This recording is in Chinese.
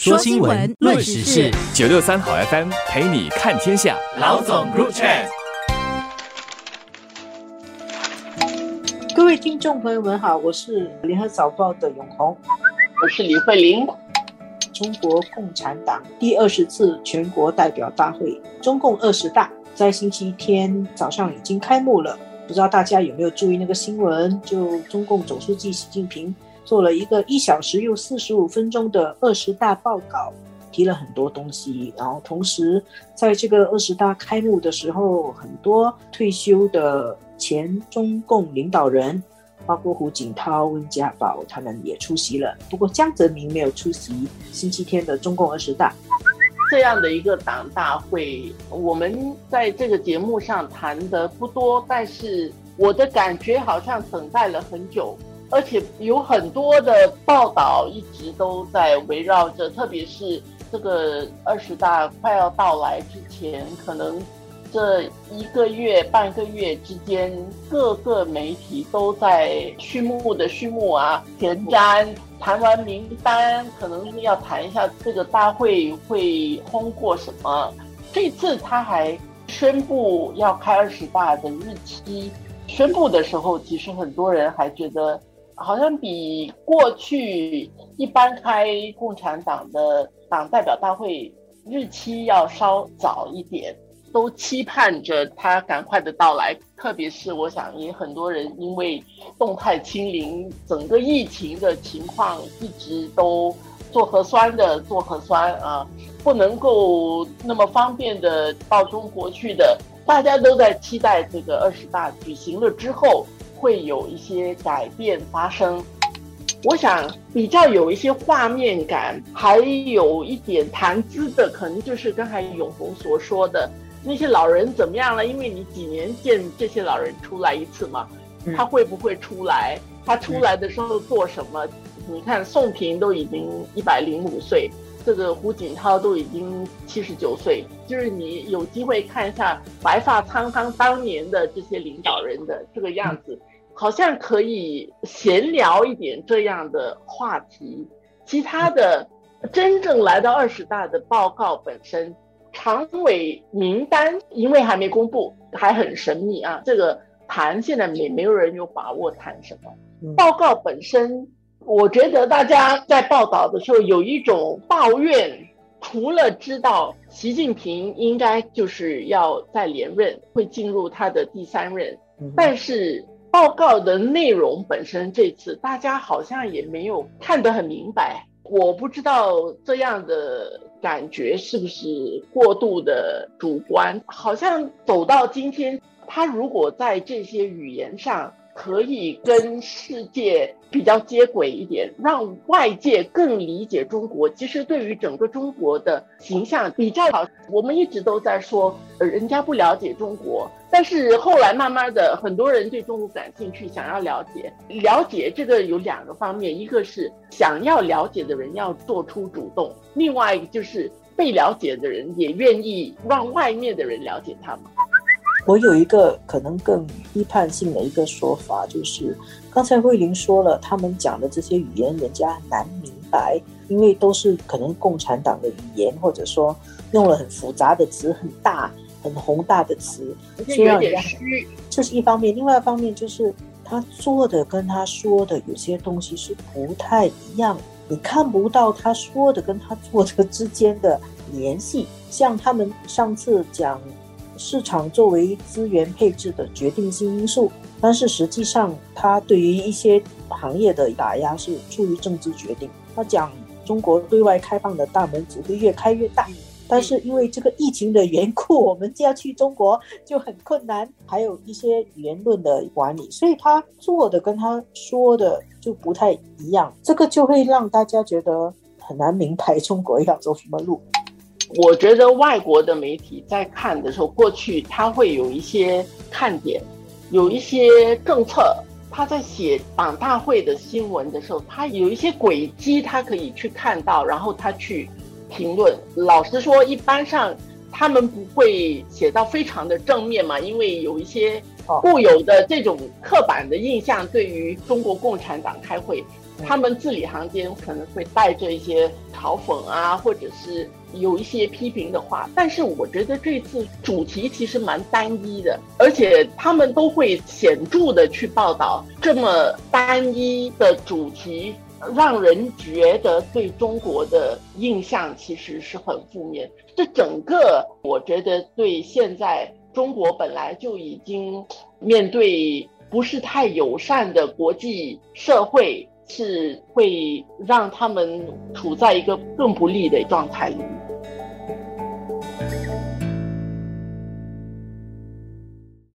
说新闻，论时事，九六三好 FM 陪你看天下。老总 Group Chat，各位听众朋友们好，我是联合早报的永红，我是李慧玲。中国共产党第二十次全国代表大会，中共二十大在星期天早上已经开幕了。不知道大家有没有注意那个新闻？就中共总书记习近平。做了一个一小时又四十五分钟的二十大报告，提了很多东西。然后同时，在这个二十大开幕的时候，很多退休的前中共领导人，包括胡锦涛、温家宝，他们也出席了。不过江泽民没有出席星期天的中共二十大。这样的一个党大会，我们在这个节目上谈的不多，但是我的感觉好像等待了很久。而且有很多的报道一直都在围绕着，特别是这个二十大快要到来之前，可能这一个月、半个月之间，各个媒体都在序幕的序幕啊，前瞻谈完名单，可能要谈一下这个大会会通过什么。这次他还宣布要开二十大的日期，宣布的时候，其实很多人还觉得。好像比过去一般开共产党的党代表大会日期要稍早一点，都期盼着他赶快的到来。特别是我想，也很多人因为动态清零，整个疫情的情况一直都做核酸的做核酸啊，不能够那么方便的到中国去的，大家都在期待这个二十大举行了之后。会有一些改变发生，我想比较有一些画面感，还有一点谈资的，可能就是刚才永红所说的那些老人怎么样了？因为你几年见这些老人出来一次嘛，他会不会出来？他出来的时候做什么？你看宋平都已经一百零五岁。这个胡锦涛都已经七十九岁，就是你有机会看一下白发苍苍当年的这些领导人的这个样子，好像可以闲聊一点这样的话题。其他的真正来到二十大的报告本身，常委名单因为还没公布，还很神秘啊。这个谈现在没没有人有把握谈什么。报告本身。我觉得大家在报道的时候有一种抱怨，除了知道习近平应该就是要再连任，会进入他的第三任，但是报告的内容本身这次大家好像也没有看得很明白。我不知道这样的感觉是不是过度的主观，好像走到今天，他如果在这些语言上。可以跟世界比较接轨一点，让外界更理解中国。其实对于整个中国的形象比较好。我们一直都在说，呃，人家不了解中国，但是后来慢慢的，很多人对中国感兴趣，想要了解。了解这个有两个方面，一个是想要了解的人要做出主动，另外一个就是被了解的人也愿意让外面的人了解他们。我有一个可能更批判性的一个说法，就是刚才慧玲说了，他们讲的这些语言人家难明白，因为都是可能共产党的语言，或者说用了很复杂的词、很大、很宏大的词，所以有点虚。这是一方面，另外一方面就是他做的跟他说的有些东西是不太一样，你看不到他说的跟他做的之间的联系。像他们上次讲。市场作为资源配置的决定性因素，但是实际上它对于一些行业的打压是出于政治决定。他讲中国对外开放的大门只会越开越大，但是因为这个疫情的缘故，我们要去中国就很困难。还有一些言论的管理，所以他做的跟他说的就不太一样，这个就会让大家觉得很难明白中国要走什么路。我觉得外国的媒体在看的时候，过去他会有一些看点，有一些政策。他在写党大会的新闻的时候，他有一些轨迹，他可以去看到，然后他去评论。老实说，一般上他们不会写到非常的正面嘛，因为有一些固有的这种刻板的印象，对于中国共产党开会。他们字里行间可能会带着一些嘲讽啊，或者是有一些批评的话。但是我觉得这次主题其实蛮单一的，而且他们都会显著的去报道这么单一的主题。让人觉得对中国的印象其实是很负面。这整个，我觉得对现在中国本来就已经面对不是太友善的国际社会，是会让他们处在一个更不利的状态里。